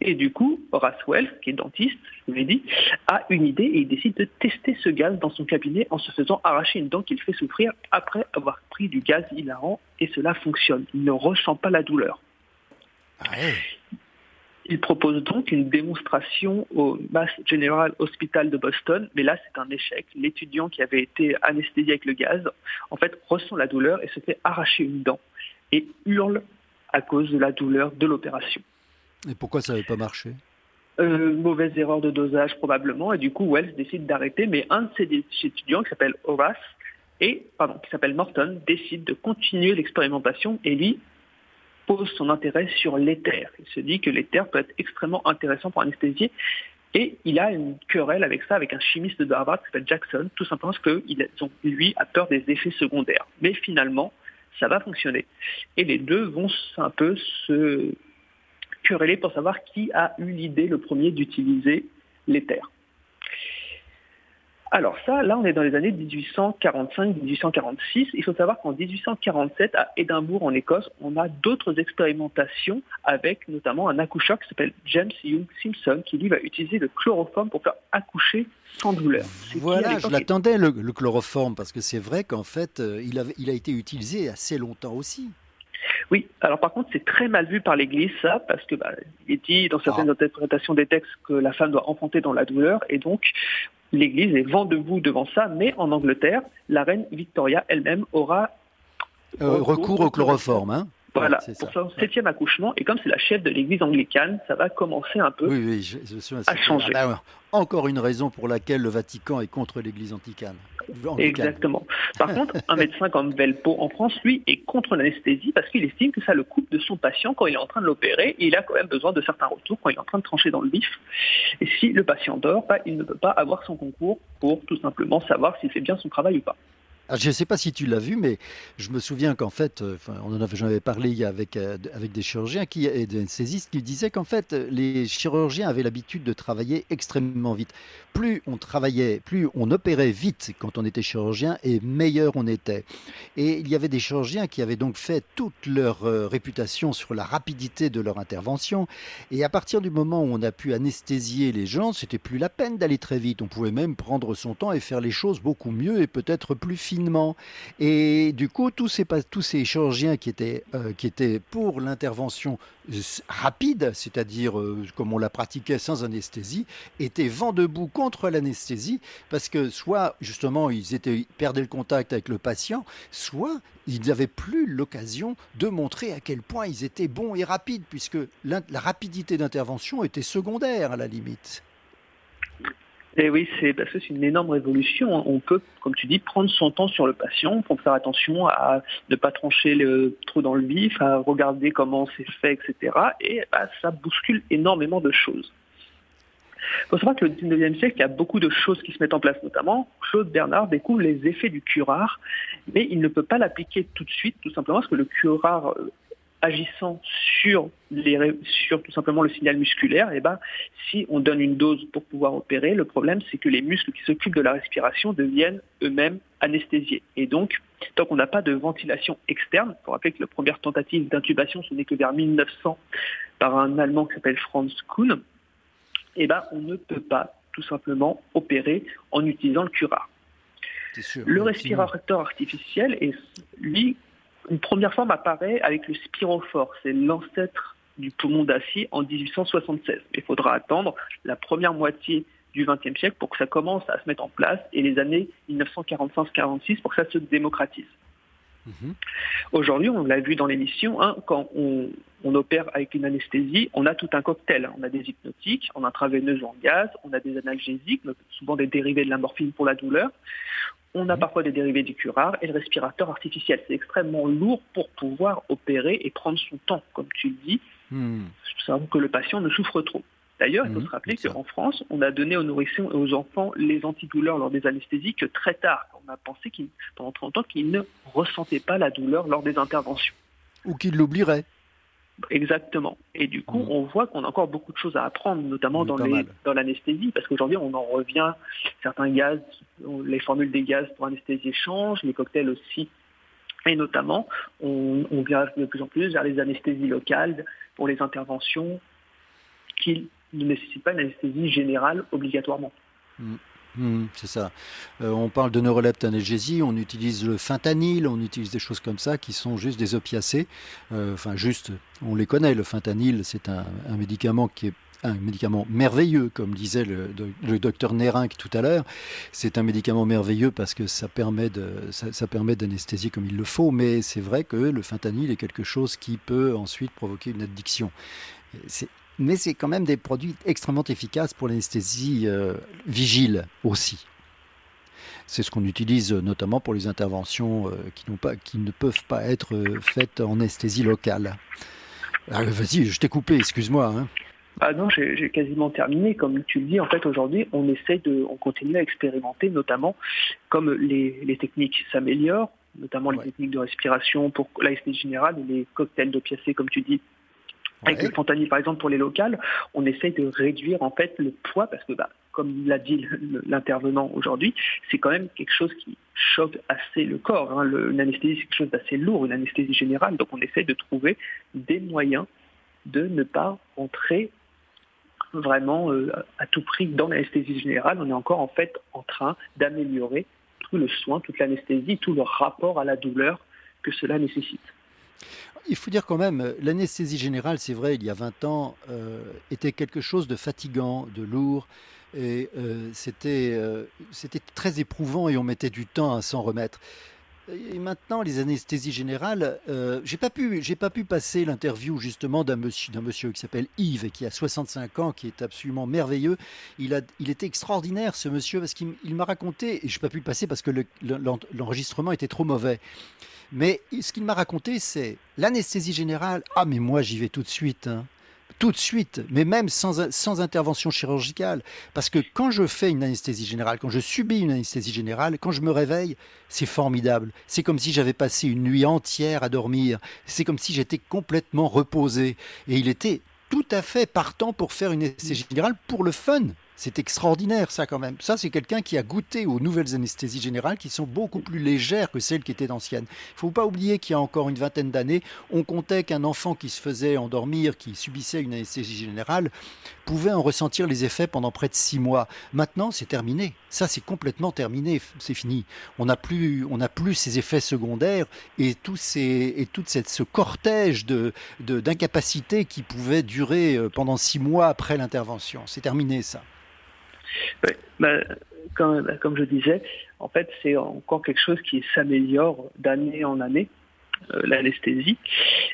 Et du coup, Horace Wells, qui est dentiste, je vous l'ai dit, a une idée et il décide de tester ce gaz dans son cabinet en se faisant arracher une dent qu'il fait souffrir après avoir pris du gaz hilarant et cela fonctionne. Il ne ressent pas la douleur. Ah il propose donc une démonstration au Mass General Hospital de Boston, mais là c'est un échec. L'étudiant qui avait été anesthésié avec le gaz, en fait, ressent la douleur et se fait arracher une dent et hurle à cause de la douleur de l'opération. Et pourquoi ça n'avait pas marché? Euh, mauvaise erreur de dosage probablement, et du coup Wells décide d'arrêter, mais un de ses étudiants qui s'appelle Horace et pardon, qui s'appelle Morton décide de continuer l'expérimentation et lui pose son intérêt sur l'éther. Il se dit que l'éther peut être extrêmement intéressant pour anesthésier. Et il a une querelle avec ça, avec un chimiste de Harvard qui s'appelle Jackson, tout simplement parce que lui a peur des effets secondaires. Mais finalement, ça va fonctionner. Et les deux vont un peu se quereller pour savoir qui a eu l'idée le premier d'utiliser l'éther. Alors ça, là, on est dans les années 1845-1846. Il faut savoir qu'en 1847, à Édimbourg, en Écosse, on a d'autres expérimentations avec notamment un accoucheur qui s'appelle James Young Simpson, qui lui va utiliser le chloroforme pour faire accoucher sans douleur. Voilà, je l'attendais le, chloroforme, parce que c'est vrai qu'en fait, euh, il, il a été utilisé assez longtemps aussi. Oui, alors par contre, c'est très mal vu par l'Église, ça, parce que bah, il est dit dans certaines ah. interprétations des textes que la femme doit enfanter dans la douleur, et donc l'Église est vent debout devant ça, mais en Angleterre, la reine Victoria elle-même aura euh, recours, au chloroforme. Hein voilà, pour son septième accouchement, et comme c'est la chef de l'église anglicane, ça va commencer un peu à changer. Ah bah encore une raison pour laquelle le Vatican est contre l'église anglicane. Exactement. <laughs> Par contre, un médecin comme Velpo en France, lui, est contre l'anesthésie parce qu'il estime que ça le coupe de son patient quand il est en train de l'opérer et il a quand même besoin de certains retours quand il est en train de trancher dans le vif. Et si le patient dort, bah, il ne peut pas avoir son concours pour tout simplement savoir s'il fait bien son travail ou pas. Ah, je ne sais pas si tu l'as vu, mais je me souviens qu'en fait, euh, on en avait, j'en avais parlé avec, euh, avec des chirurgiens qui, et des anesthésistes qui disaient qu'en fait, les chirurgiens avaient l'habitude de travailler extrêmement vite. Plus on travaillait, plus on opérait vite quand on était chirurgien, et meilleur on était. Et il y avait des chirurgiens qui avaient donc fait toute leur euh, réputation sur la rapidité de leur intervention. Et à partir du moment où on a pu anesthésier les gens, c'était plus la peine d'aller très vite. On pouvait même prendre son temps et faire les choses beaucoup mieux et peut-être plus et du coup, tous ces, chirurgiens qui étaient, euh, qui étaient pour l'intervention rapide, c'est-à-dire euh, comme on la pratiquait sans anesthésie, étaient vent debout contre l'anesthésie, parce que soit justement ils, étaient, perdaient le contact avec le patient, soit ils n'avaient plus l'occasion de montrer à quel point ils étaient bons et rapides, puisque la rapidité d'intervention était secondaire à la limite. Et oui, c'est parce que c'est une énorme révolution. On peut, comme tu dis, prendre son temps sur le patient pour faire attention à ne pas trancher le, trop dans le vif, à regarder comment c'est fait, etc. Et bah, ça bouscule énormément de choses. Il faut savoir que le 19e siècle, il y a beaucoup de choses qui se mettent en place, notamment Claude Bernard découvre les effets du curare, mais il ne peut pas l'appliquer tout de suite, tout simplement parce que le curare euh, agissant sur, les, sur tout simplement le signal musculaire, et eh ben, si on donne une dose pour pouvoir opérer, le problème c'est que les muscles qui s'occupent de la respiration deviennent eux-mêmes anesthésiés. Et donc, tant qu'on n'a pas de ventilation externe, pour rappeler que la première tentative d'intubation, ce n'est que vers 1900 par un Allemand qui s'appelle Franz Kuhn, et eh ben, on ne peut pas tout simplement opérer en utilisant le curare. le respirateur artificiel est, lui, une première forme apparaît avec le spirophore, c'est l'ancêtre du poumon d'acier en 1876. Il faudra attendre la première moitié du XXe siècle pour que ça commence à se mettre en place et les années 1945-46 pour que ça se démocratise. Mhm. Aujourd'hui, on l'a vu dans l'émission, hein, quand on, opère avec une anesthésie, on a tout un cocktail. On a des hypnotiques, on a intraveineuse en gaz, on a des analgésiques, souvent des dérivés de la morphine pour la douleur. On a mhm. parfois des dérivés du curare et le respirateur artificiel. C'est extrêmement lourd pour pouvoir opérer et prendre son temps, comme tu le dis, hmm. que le patient ne souffre trop. D'ailleurs, il faut hmm, se rappeler qu'en France, on a donné aux nourrissons et aux enfants les antidouleurs lors des anesthésies que très tard. On a pensé qu'ils, pendant 30 ans qu'ils ne ressentaient pas la douleur lors des interventions. Ou qu'ils l'oublieraient. Exactement. Et du coup, mm. on voit qu'on a encore beaucoup de choses à apprendre, notamment dans, dans l'anesthésie, parce qu'aujourd'hui, on en revient, certains gaz, les formules des gaz pour anesthésie changent, les cocktails aussi. Et notamment, on, vient de plus en plus vers les anesthésies locales pour les interventions qui ne nécessitent pas une anesthésie générale obligatoirement. Mm. Hmm, c'est ça. Euh, on parle de neuroleptanalgésie, on utilise le fentanyl, on utilise des choses comme ça qui sont juste des opiacés. Euh, enfin, juste, on les connaît. Le fentanyl, c'est un, médicament qui est un médicament merveilleux, comme disait le, docteur Nérinck tout à l'heure. C'est un médicament merveilleux parce que ça permet, de, ça, permet d'anesthésier comme il le faut, mais c'est vrai que le fentanyl est quelque chose qui peut ensuite provoquer une addiction. Mais c'est quand même des produits extrêmement efficaces pour l'anesthésie euh, vigile aussi. C'est ce qu'on utilise notamment pour les interventions euh, qui, pas, qui, ne peuvent pas être euh, faites en anesthésie locale. Ah, vas-y, je t'ai coupé, excuse-moi. Hein. Ah non, j'ai quasiment terminé. Comme tu le dis, en fait, aujourd'hui, on essaie de, on continue à expérimenter, notamment comme les, les techniques s'améliorent, notamment les techniques de respiration pour l'anesthésie générale et les cocktails d'opiacés, comme tu dis, avec le fentanyl, par exemple, pour les locales, on essaye de réduire en fait le poids parce que, bah, comme l'a dit l'intervenant aujourd'hui, c'est quand même quelque chose qui choque assez le corps. Hein. une anesthésie, c'est quelque chose d'assez lourd, une anesthésie générale. Donc on essaye de trouver des moyens de ne pas rentrer vraiment euh, à tout prix dans l'anesthésie générale. On est encore en fait en train d'améliorer tout le soin, toute l'anesthésie, tout le rapport à la douleur que cela nécessite. Il faut dire quand même, l'anesthésie générale, c'est vrai, il y a 20 ans, euh, était quelque chose de fatigant, de lourd, et euh, euh, c'était très éprouvant et on mettait du temps à s'en remettre. Et maintenant, les anesthésies générales, euh, j'ai pas pu, j'ai pas pu passer l'interview justement d'un monsieur, d'un monsieur qui s'appelle Yves, qui a 65 ans, qui est absolument merveilleux. Il a, il était extraordinaire ce monsieur parce qu'il m'a raconté, et j'ai pas pu le passer parce que l'enregistrement était trop mauvais. Mais ce qu'il m'a raconté, c'est l'anesthésie générale. Ah, mais moi, j'y vais tout de suite. Hein tout de suite, mais même sans, intervention chirurgicale. Parce que quand je fais une anesthésie générale, quand je subis une anesthésie générale, quand je me réveille, c'est formidable. C'est comme si j'avais passé une nuit entière à dormir. C'est comme si j'étais complètement reposé. Et il était tout à fait partant pour faire une anesthésie générale pour le fun. C'est extraordinaire, ça, quand même. Ça, c'est quelqu'un qui a goûté aux nouvelles anesthésies générales qui sont beaucoup plus légères que celles qui étaient anciennes. Il ne faut pas oublier qu'il y a encore une vingtaine d'années, on comptait qu'un enfant qui se faisait endormir, qui subissait une anesthésie générale, pouvait en ressentir les effets pendant près de six mois. Maintenant, c'est terminé. Ça, c'est complètement terminé. C'est fini. On n'a plus, on plus ces effets secondaires et tout, ces, et toute cette, ce cortège de, d'incapacité qui pouvait durer euh, pendant six mois après l'intervention. C'est terminé, ça. Bah, comme, comme, je disais, en fait, c'est encore quelque chose qui s'améliore d'année en année, euh, l'anesthésie.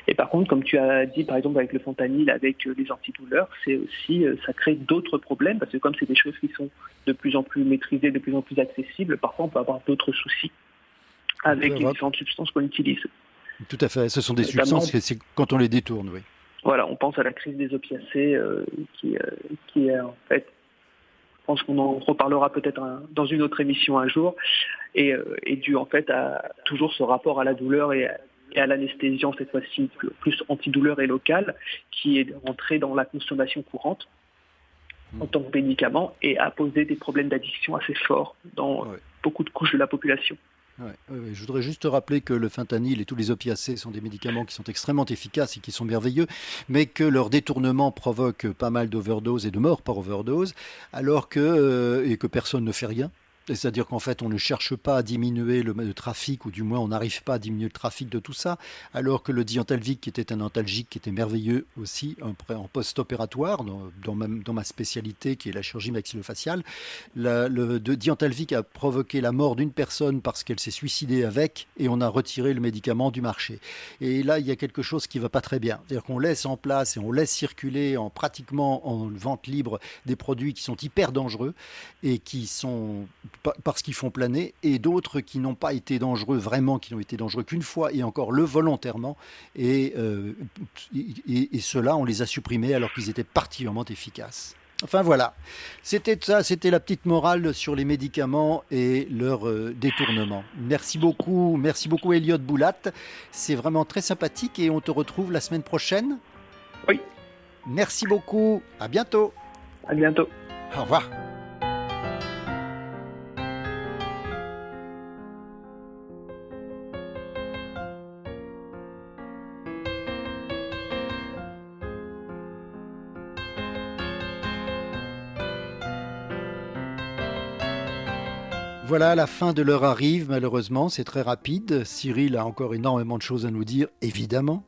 Et par contre, comme tu as dit, par exemple, avec le fentanyl, avec euh, les antidouleurs, c'est aussi, euh, ça crée d'autres problèmes, parce que comme c'est des choses qui sont de plus en plus maîtrisées, de plus en plus accessibles, parfois on peut avoir d'autres soucis avec les différentes substances qu'on utilise. Tout à fait, ce sont des substances, c'est quand on les détourne, oui. Voilà, on pense à la crise des opiacés qui, qui est en fait je pense qu'on en reparlera peut-être dans une autre émission un jour, et, euh, dû en fait à toujours ce rapport à la douleur et, à l'anesthésiant, cette fois-ci plus antidouleur et locale, qui est rentré dans la consommation courante en tant que médicament et a posé des problèmes d'addiction assez forts dans beaucoup de couches de la population. Je voudrais juste rappeler que le fentanyl et tous les opiacés sont des médicaments qui sont extrêmement efficaces et qui sont merveilleux, mais que leur détournement provoque pas mal d'overdoses et de morts par overdose, alors que, euh, et que personne ne fait rien. C'est-à-dire qu'en fait, on ne cherche pas à diminuer le, trafic, ou du moins on n'arrive pas à diminuer le trafic de tout ça, alors que le diantalvic, qui était un antalgique, qui était merveilleux aussi en, post-opératoire, dans, ma, spécialité qui est la chirurgie maxillofaciale, le diantalvic a provoqué la mort d'une personne parce qu'elle s'est suicidée avec, et on a retiré le médicament du marché. Et là, il y a quelque chose qui ne va pas très bien. C'est-à-dire qu'on laisse en place et on laisse circuler en pratiquement en vente libre des produits qui sont hyper dangereux et qui sont parce qu'ils font planer, et d'autres qui n'ont pas été dangereux, vraiment, qui n'ont été dangereux qu'une fois, et encore le volontairement. Et, euh, et, ceux-là, on les a supprimés alors qu'ils étaient particulièrement efficaces. Enfin voilà, c'était ça, c'était la petite morale sur les médicaments et leur euh, détournement. Merci beaucoup, merci beaucoup Elliot Boulat. C'est vraiment très sympathique et on te retrouve la semaine prochaine. Oui. Merci beaucoup, à bientôt. À bientôt. Au revoir. Voilà, la fin de l'heure arrive, malheureusement, c'est très rapide. Cyril a encore énormément de choses à nous dire, évidemment.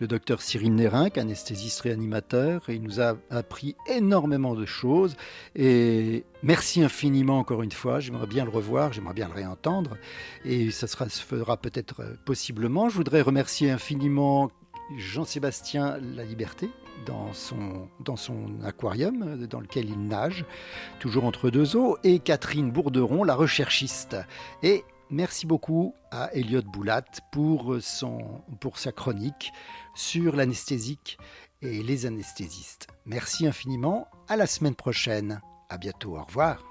Le docteur Cyril Nérinck, anesthésiste réanimateur, il nous a appris énormément de choses. Et merci infiniment encore une fois, j'aimerais bien le revoir, j'aimerais bien le réentendre. Et ça sera, se fera peut-être euh, possiblement. Je voudrais remercier infiniment Jean-Sébastien La Liberté dans son, dans son aquarium dans lequel il nage, toujours entre deux eaux, et Catherine Bourderon, la recherchiste. Et merci beaucoup à Elliot Boulat pour, son, pour sa chronique sur l'anesthésique et les anesthésistes. Merci infiniment, à la semaine prochaine. À bientôt, au revoir.